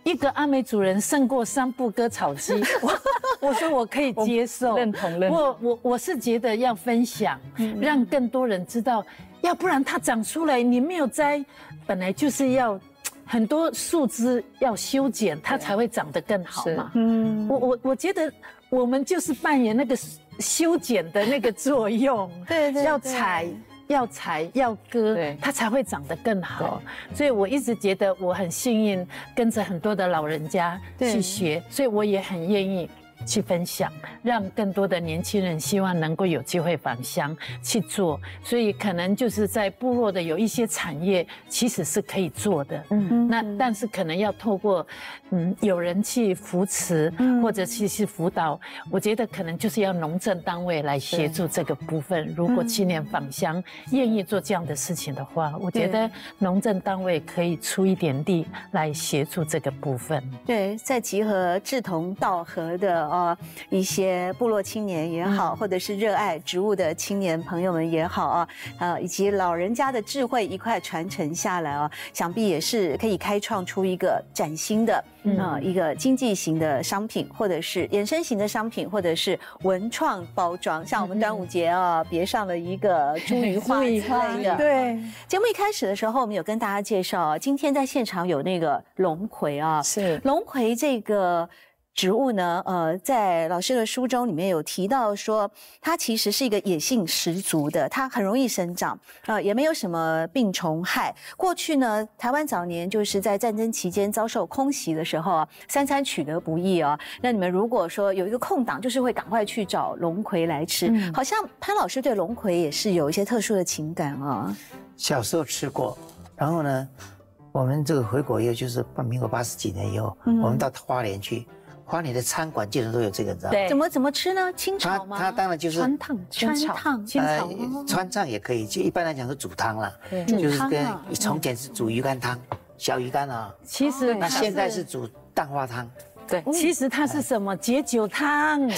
Speaker 2: 一个阿美族人胜过三步割草机。我说我可以接受，
Speaker 3: 认同认同。
Speaker 2: 我我我是觉得要分享，让更多人知道，要不然它长出来你没有摘，本来就是要。”很多树枝要修剪，它才会长得更好嘛。嗯，我我我觉得我们就是扮演那个修剪的那个作用。
Speaker 1: 对对，
Speaker 2: 要采要采要割，它才会长得更好。所以我一直觉得我很幸运，跟着很多的老人家去学，所以我也很愿意。去分享，让更多的年轻人希望能够有机会返乡去做，所以可能就是在部落的有一些产业其实是可以做的，嗯，那但是可能要透过嗯有人去扶持或者去去辅导，我觉得可能就是要农政单位来协助这个部分。如果青年返乡愿意做这样的事情的话，我觉得农政单位可以出一点力来协助这个部分。
Speaker 1: 对，在集合志同道合的。呃，一些部落青年也好，或者是热爱植物的青年朋友们也好啊，呃，以及老人家的智慧一块传承下来啊，想必也是可以开创出一个崭新的啊一个经济型的商品，或者是衍生型的商品，或者是文创包装。像我们端午节啊，别上了一个茱萸花 之类的。
Speaker 2: 对，
Speaker 1: 节目一开始的时候，我们有跟大家介绍，今天在现场有那个龙葵啊，
Speaker 2: 是
Speaker 1: 龙葵这个。植物呢？呃，在老师的书中里面有提到说，它其实是一个野性十足的，它很容易生长，呃，也没有什么病虫害。过去呢，台湾早年就是在战争期间遭受空袭的时候啊，三餐取得不易啊。那你们如果说有一个空档，就是会赶快去找龙葵来吃。好像潘老师对龙葵也是有一些特殊的情感啊。
Speaker 4: 小时候吃过，然后呢，我们这个回国以后，就是民国八十几年以后，我们到花莲去。花莲的餐馆基本都有这个，你知道
Speaker 1: 吗？怎么怎么吃呢？清炒吗？
Speaker 4: 它它当然就是
Speaker 2: 川烫、
Speaker 1: 川烫、
Speaker 2: 清炒。
Speaker 4: 川烫也可以，就一般来讲是煮汤了，就是跟从前是煮鱼干汤，小鱼干啊。
Speaker 2: 其实
Speaker 4: 那现在是煮蛋花汤。
Speaker 2: 对，其实它是什么解酒汤？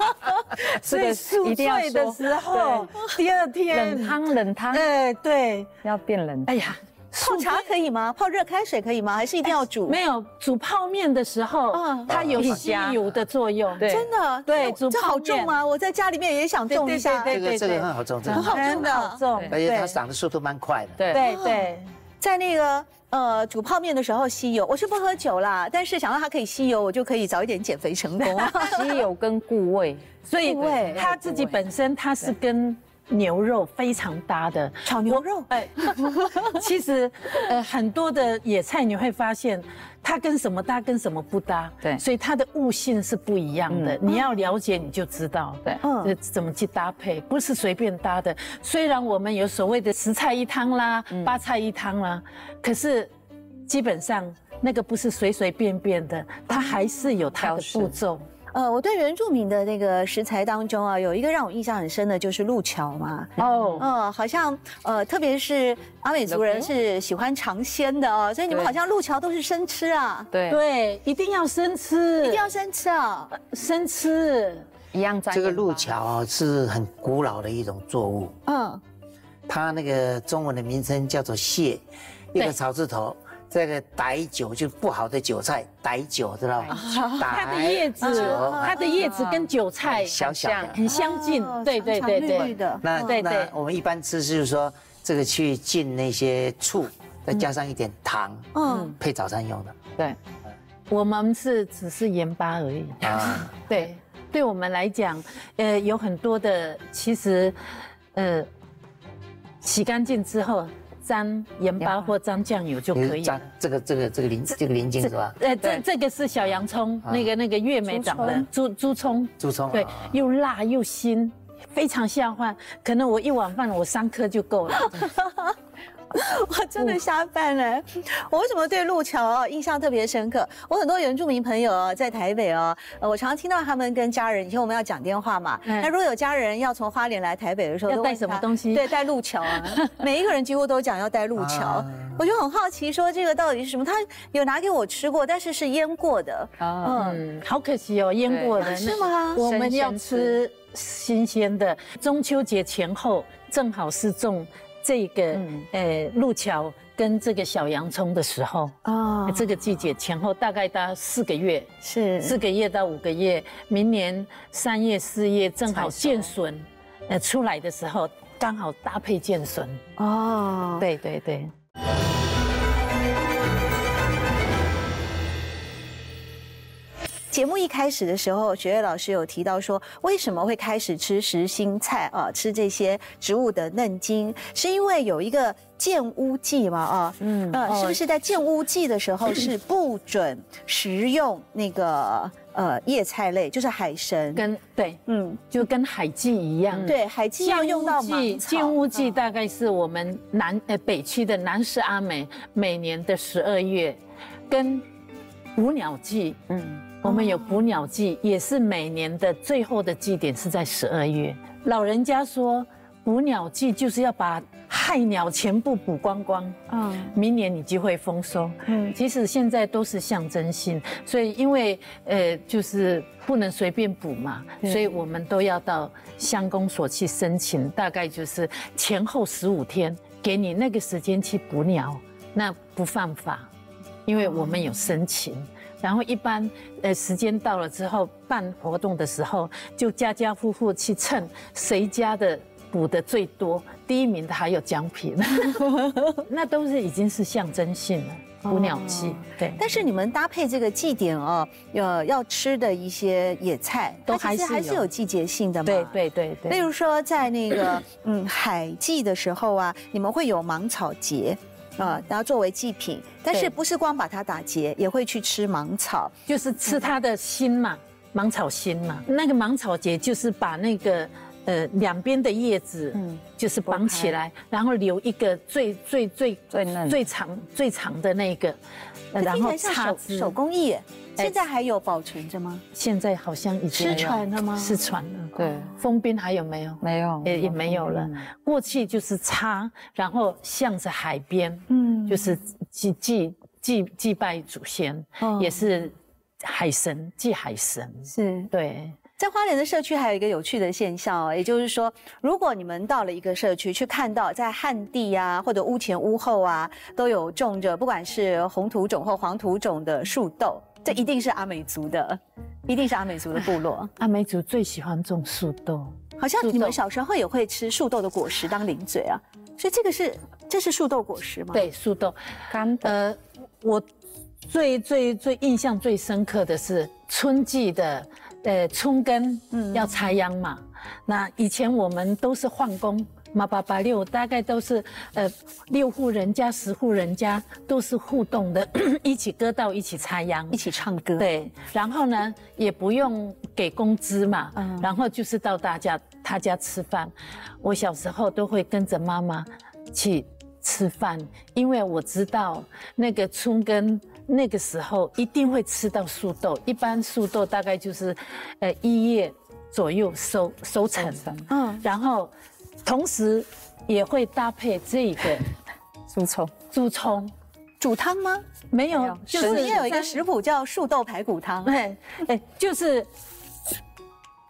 Speaker 2: 所以宿醉的时候，第二天
Speaker 3: 冷汤冷汤。
Speaker 2: 哎，对，
Speaker 3: 要变冷。哎呀。
Speaker 1: 泡茶可以吗？泡热开水可以吗？还是一定要煮？
Speaker 2: 没有煮泡面的时候，它有吸油的作用。
Speaker 1: 真的？
Speaker 2: 对，
Speaker 1: 这好重吗？我在家里面也想种一下。
Speaker 4: 这个这个很好种，
Speaker 1: 很好种的，
Speaker 4: 而且它长的速度蛮快的。
Speaker 2: 对对对，
Speaker 1: 在那个呃煮泡面的时候吸油，我是不喝酒啦，但是想到它可以吸油，我就可以早一点减肥成功。
Speaker 3: 吸油跟固味，
Speaker 2: 所以它自己本身它是跟。牛肉非常搭的
Speaker 1: 炒牛肉。哎，
Speaker 2: 其实呃很多的野菜你会发现它跟什么搭，跟什么不搭。
Speaker 3: 对，
Speaker 2: 所以它的悟性是不一样的。你要了解你就知道，对，嗯，怎么去搭配，不是随便搭的。虽然我们有所谓的十菜一汤啦，八菜一汤啦，可是基本上那个不是随随便便的，它还是有它的步骤。
Speaker 1: 呃，我对原住民的那个食材当中啊，有一个让我印象很深的，就是路桥嘛。哦，嗯，好像呃，特别是阿美族人是喜欢尝鲜的哦，所以你们好像路桥都是生吃啊。
Speaker 3: 对
Speaker 2: 对，一定要生吃，
Speaker 1: 一定要生吃啊，
Speaker 2: 生吃
Speaker 3: 一样在。
Speaker 4: 这个路桥啊是很古老的一种作物。嗯，它那个中文的名称叫做蟹，一个草字头。这个傣韭就不好的韭菜，傣韭知道吗？
Speaker 2: 它的叶子，它的叶子跟韭菜
Speaker 4: 小小的，
Speaker 2: 很相近。对对对
Speaker 1: 对。
Speaker 4: 那那我们一般吃就是说，这个去浸那些醋，再加上一点糖，嗯，配早餐用的。
Speaker 3: 对，
Speaker 2: 我们是只是盐巴而已。啊，对，对我们来讲，呃，有很多的，其实，呃，洗干净之后。沾盐巴或沾酱油就可以。沾
Speaker 4: 这个这个这个鳞这个鳞茎是吧？呃，
Speaker 2: 这这个是小洋葱，那个那个月梅长的猪猪葱。
Speaker 4: 猪葱。
Speaker 2: 对，又辣又腥，非常下饭。可能我一碗饭我三颗就够了。
Speaker 1: 我真的下饭了。我为什么对路桥哦印象特别深刻？我很多原住民朋友哦在台北哦，我常常听到他们跟家人，以前我们要讲电话嘛。那如果有家人要从花莲来台北的时候，
Speaker 2: 要带什么东西？
Speaker 1: 对，带路桥啊。每一个人几乎都讲要带路桥。我就很好奇，说这个到底是什么？他有拿给我吃过，但是是腌过的。
Speaker 2: 嗯，好可惜哦，腌过的
Speaker 1: 是吗？
Speaker 2: 我们要吃新鲜的。中秋节前后正好是种。这个呃，路桥跟这个小洋葱的时候啊，这个季节前后大概到四个月，
Speaker 1: 是
Speaker 2: 四个月到五个月。明年三月四月正好见笋，呃，出来的时候刚好搭配见笋。哦，对对对。
Speaker 1: 节目一开始的时候，学月老师有提到说，为什么会开始吃实心菜啊？吃这些植物的嫩茎，是因为有一个建屋季嘛？啊，嗯，呃，是不是在建屋季的时候是不准食用那个呃叶菜类，就是海参？
Speaker 2: 跟对，嗯，就跟海蓟一样。
Speaker 1: 对，海蓟要用到
Speaker 2: 芒草。建屋季大概是我们南呃北区的南势阿美每年的十二月，跟捕鸟季，嗯。我们有捕鸟季，也是每年的最后的祭点是在十二月。老人家说，捕鸟季就是要把害鸟全部捕光光，嗯，明年你就会丰收。嗯，其实现在都是象征性，所以因为呃，就是不能随便捕嘛，所以我们都要到乡公所去申请，大概就是前后十五天，给你那个时间去捕鸟，那不犯法，因为我们有申请。然后一般，呃，时间到了之后办活动的时候，就家家户户去称谁家的补的最多，第一名的还有奖品，那都是已经是象征性了。捕鸟季，对。
Speaker 1: 但是你们搭配这个祭典哦，要要吃的一些野菜，都还是还是有季节性的嘛？
Speaker 2: 对对对对。
Speaker 1: 例如说在那个嗯海季的时候啊，你们会有芒草节。啊，然后作为祭品，但是不是光把它打结，也会去吃芒草，
Speaker 2: 就是吃它的心嘛，芒草心嘛。那个芒草结就是把那个呃两边的叶子，嗯，就是绑起来，然后留一个最最最
Speaker 3: 最嫩、
Speaker 2: 最长最长的那个，
Speaker 1: 然后插手手工艺。现在还有保存着吗？
Speaker 2: 现在好像已经
Speaker 1: 失传了吗？
Speaker 2: 失传了。
Speaker 3: 对，
Speaker 2: 封边还有没有？
Speaker 3: 没有，
Speaker 2: 也也没有了。过去就是插，然后向着海边，嗯，就是祭祭祭祭拜祖先，也是海神祭海神。
Speaker 1: 是，
Speaker 2: 对。
Speaker 1: 在花莲的社区还有一个有趣的现象哦，也就是说，如果你们到了一个社区去看到，在旱地啊或者屋前屋后啊，都有种着不管是红土种或黄土种的树豆。这一定是阿美族的，一定是阿美族的部落。
Speaker 2: 阿美族最喜欢种树豆，
Speaker 1: 好像你们小时候也会吃树豆的果实当零嘴啊。所以这个是，这是树豆果实吗？
Speaker 2: 对，树豆。干呃，我最最最印象最深刻的是春季的，呃，春耕要插秧嘛。那以前我们都是换工。妈八八六大概都是呃六户人家十户人家都是互动的，一起割稻，一起插秧，
Speaker 1: 一起唱歌。
Speaker 2: 对，然后呢也不用给工资嘛，嗯，然后就是到大家他家吃饭。我小时候都会跟着妈妈去吃饭，因为我知道那个春耕那个时候一定会吃到素豆，一般素豆大概就是呃一月左右收收成，嗯，然后。同时也会搭配这个
Speaker 3: 猪葱，
Speaker 2: 猪葱
Speaker 1: 煮汤吗？
Speaker 2: 没有，
Speaker 1: 就是也有一个食谱叫素豆排骨汤。
Speaker 2: 对，哎，就是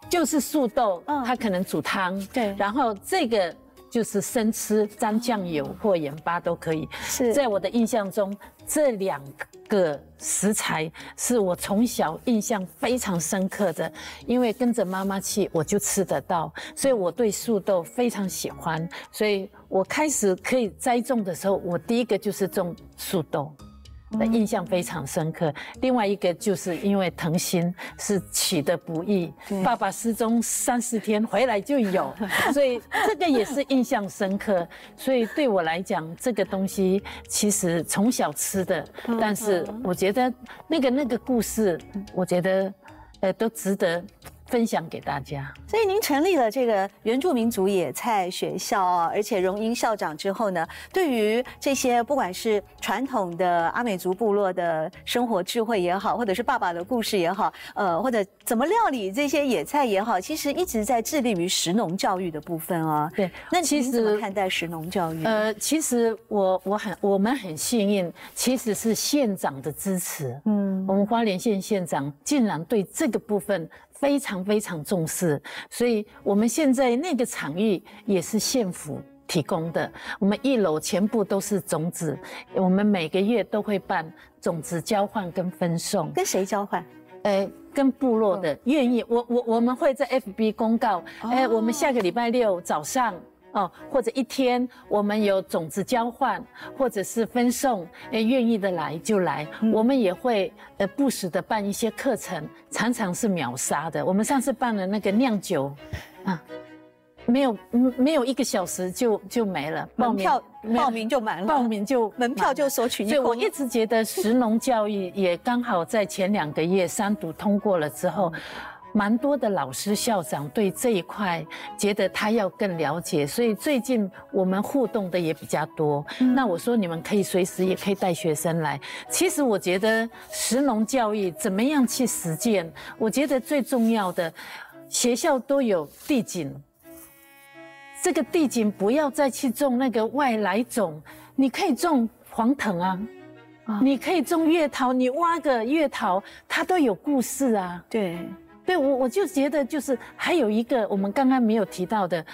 Speaker 2: 就是素豆，它可能煮汤。
Speaker 1: 对，
Speaker 2: 然后这个就是生吃，沾酱油或盐巴都可以。
Speaker 1: 是
Speaker 2: 在我的印象中，这两个食材是我从小印象非常深刻的，因为跟着妈妈去，我就吃得到，所以我对树豆非常喜欢。所以我开始可以栽种的时候，我第一个就是种树豆。的印象非常深刻。另外一个就是因为藤心是取的不易，爸爸失踪三四天回来就有，所以这个也是印象深刻。所以对我来讲，这个东西其实从小吃的，但是我觉得那个那个故事，我觉得呃都值得。分享给大家。
Speaker 1: 所以您成立了这个原住民族野菜学校啊，而且荣英校长之后呢，对于这些不管是传统的阿美族部落的生活智慧也好，或者是爸爸的故事也好，呃，或者怎么料理这些野菜也好，其实一直在致力于食农教育的部分啊。
Speaker 2: 对，
Speaker 1: 那其实怎么看待食农教育？呃，
Speaker 2: 其实我我很我们很幸运，其实是县长的支持。嗯，我们花莲县县长竟然对这个部分。非常非常重视，所以我们现在那个场域也是县府提供的。我们一楼全部都是种子，我们每个月都会办种子交换跟分送。
Speaker 1: 跟谁交换？
Speaker 2: 呃，跟部落的愿意。我我我们会在 FB 公告，哎，我们下个礼拜六早上。哦，或者一天我们有种子交换，或者是分送，哎，愿意的来就来。我们也会呃不时的办一些课程，常常是秒杀的。我们上次办了那个酿酒，啊，没有没有一个小时就就没了，
Speaker 1: 门票报名就满了，
Speaker 2: 报名就
Speaker 1: 门票就索取。
Speaker 2: 所以我一直觉得石农教育也刚好在前两个月三读通过了之后。蛮多的老师校长对这一块觉得他要更了解，所以最近我们互动的也比较多。那我说你们可以随时也可以带学生来。其实我觉得石农教育怎么样去实践？我觉得最重要的，学校都有地景，这个地景不要再去种那个外来种，你可以种黄藤啊，你可以种月桃，你挖个月桃，它都有故事啊。
Speaker 1: 对。
Speaker 2: 对我，我就觉得就是还有一个我们刚刚没有提到的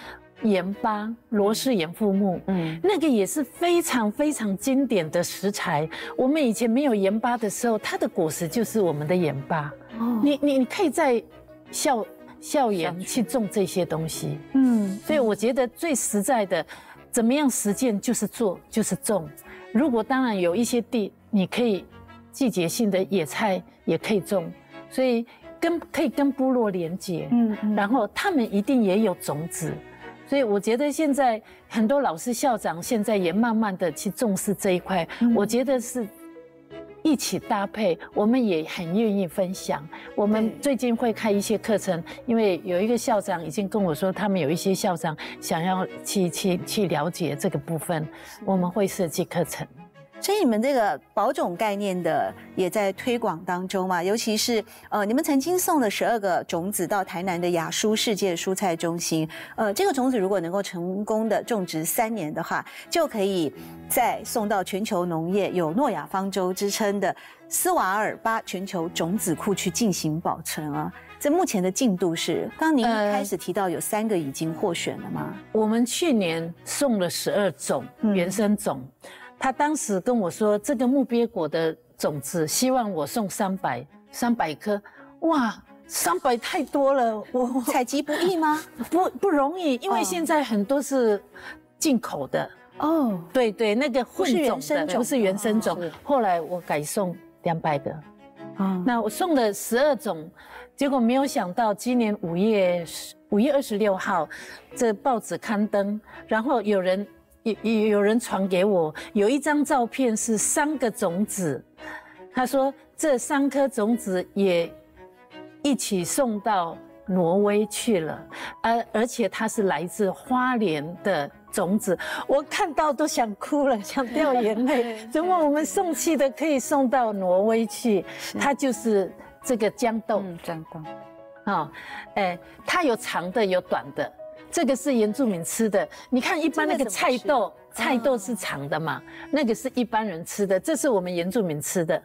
Speaker 2: 盐巴罗氏盐父木，嗯，那个也是非常非常经典的食材。我们以前没有盐巴的时候，它的果实就是我们的盐巴。哦，你你你可以在校校园去种这些东西，嗯，所以我觉得最实在的，怎么样实践就是做就是种。如果当然有一些地，你可以季节性的野菜也可以种，所以。跟可以跟部落连接，嗯，然后他们一定也有种子，所以我觉得现在很多老师校长现在也慢慢的去重视这一块，我觉得是一起搭配，我们也很愿意分享。我们最近会开一些课程，因为有一个校长已经跟我说，他们有一些校长想要去去去了解这个部分，我们会设计课程。
Speaker 1: 所以你们这个保种概念的也在推广当中嘛，尤其是呃，你们曾经送了十二个种子到台南的雅舒世界蔬菜中心，呃，这个种子如果能够成功的种植三年的话，就可以再送到全球农业有诺亚方舟之称的斯瓦尔巴全球种子库去进行保存啊。这目前的进度是，刚您一开始提到有三个已经获选了吗？
Speaker 2: 我们去年送了十二种原生种。他当时跟我说，这个木鳖果的种子，希望我送三百三百颗。哇，三百太多了，
Speaker 1: 我 采集不易吗？
Speaker 2: 不不容易，因为现在很多是进口的。哦，对对，那个混种的不是原生种。后来我改送两百个。啊，那我送了十二种，结果没有想到今年五月五月二十六号，这报纸刊登，然后有人有有有人传给我，有一张照片是三个种子，他说这三颗种子也一起送到挪威去了，而而且它是来自花莲的种子，我看到都想哭了，想掉眼泪。怎么我们送去的可以送到挪威去？它就是这个豇豆，
Speaker 3: 豇豆。
Speaker 2: 啊，哎，它有长的，有短的，这个是原住民吃的。你看，一般那个菜豆，菜豆是长的嘛，那个是一般人吃的，这是我们原住民吃的。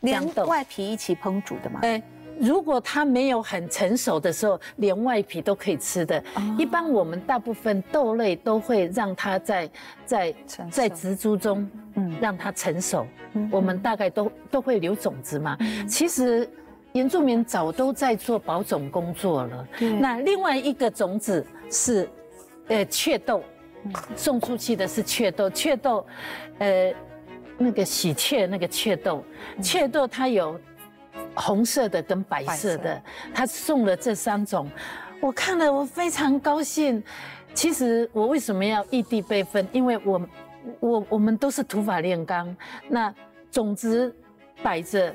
Speaker 1: 连外皮一起烹煮的嘛？哎，
Speaker 2: 如果它没有很成熟的时候，连外皮都可以吃的。一般我们大部分豆类都会让它在在在植株中，嗯，让它成熟。我们大概都都会留种子嘛。其实。原住民早都在做保种工作了。那另外一个种子是，呃，雀豆，送出去的是雀豆。雀豆，呃，那个喜鹊那个雀豆，雀豆它有红色的跟白色的，他送了这三种，我看了我非常高兴。其实我为什么要异地备份？因为我我我们都是土法炼钢，那种子摆着。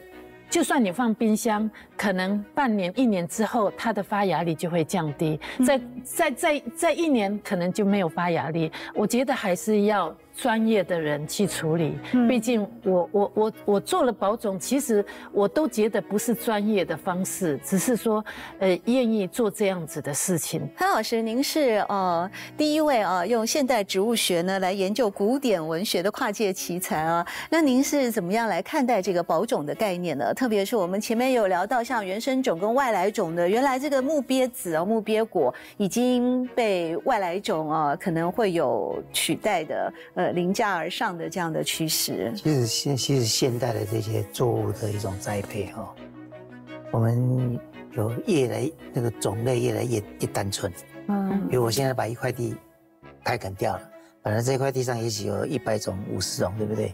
Speaker 2: 就算你放冰箱，可能半年、一年之后，它的发芽力就会降低。在在在在一年，可能就没有发芽力。我觉得还是要。专业的人去处理，毕竟我我我我做了保种，其实我都觉得不是专业的方式，只是说，呃，愿意做这样子的事情。
Speaker 1: 潘老师，您是呃第一位啊，用现代植物学呢来研究古典文学的跨界奇才啊。那您是怎么样来看待这个保种的概念呢？特别是我们前面有聊到像原生种跟外来种的，原来这个木鳖子啊、木鳖果已经被外来种啊可能会有取代的呃。凌驾而上的这样的趋势，
Speaker 4: 其实现其实现代的这些作物的一种栽培哈，我们有越来那个种类越来越越单纯。嗯，比如我现在把一块地开垦掉了，本来这块地上也许有一百种、五十种，对不对？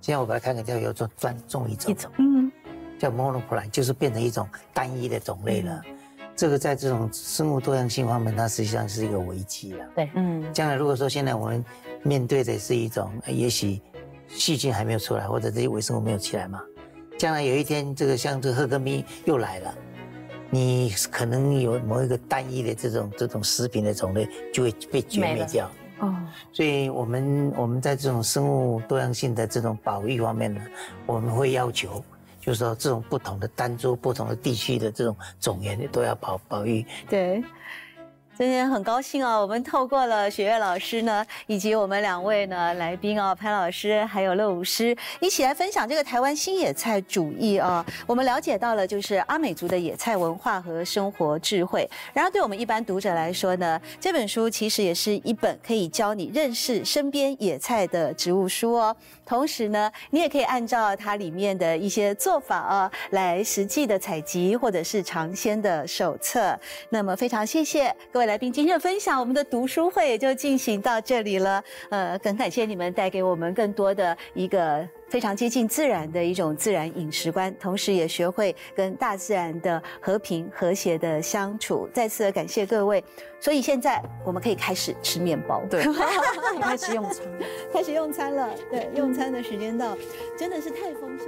Speaker 4: 现在我把它开垦掉，有种专种一种，一种嗯，叫 monoplant，就是变成一种单一的种类了。这个在这种生物多样性方面，它实际上是一个危机了。
Speaker 2: 对，嗯，
Speaker 4: 将来如果说现在我们面对的是一种，也许细菌还没有出来，或者这些微生物没有起来嘛，将来有一天这个像这个赫密又来了，你可能有某一个单一的这种这种食品的种类就会被绝灭掉。哦，所以我们我们在这种生物多样性的这种保育方面呢，我们会要求。就是说，这种不同的单株、不同的地区的这种种源你都要保保育。
Speaker 1: 对。今天很高兴哦，我们透过了雪月老师呢，以及我们两位呢来宾哦，潘老师还有乐舞师，一起来分享这个台湾新野菜主义啊。我们了解到了就是阿美族的野菜文化和生活智慧。然后对我们一般读者来说呢，这本书其实也是一本可以教你认识身边野菜的植物书哦。同时呢，你也可以按照它里面的一些做法啊，来实际的采集或者是尝鲜的手册。那么非常谢谢各位。来宾今天的分享，我们的读书会也就进行到这里了。呃，很感谢你们带给我们更多的一个非常接近自然的一种自然饮食观，同时也学会跟大自然的和平和谐的相处。再次的感谢各位。所以现在我们可以开始吃面包，
Speaker 2: 对，开始用餐，
Speaker 1: 开始用餐了。对，用餐的时间到，真的是太丰盛。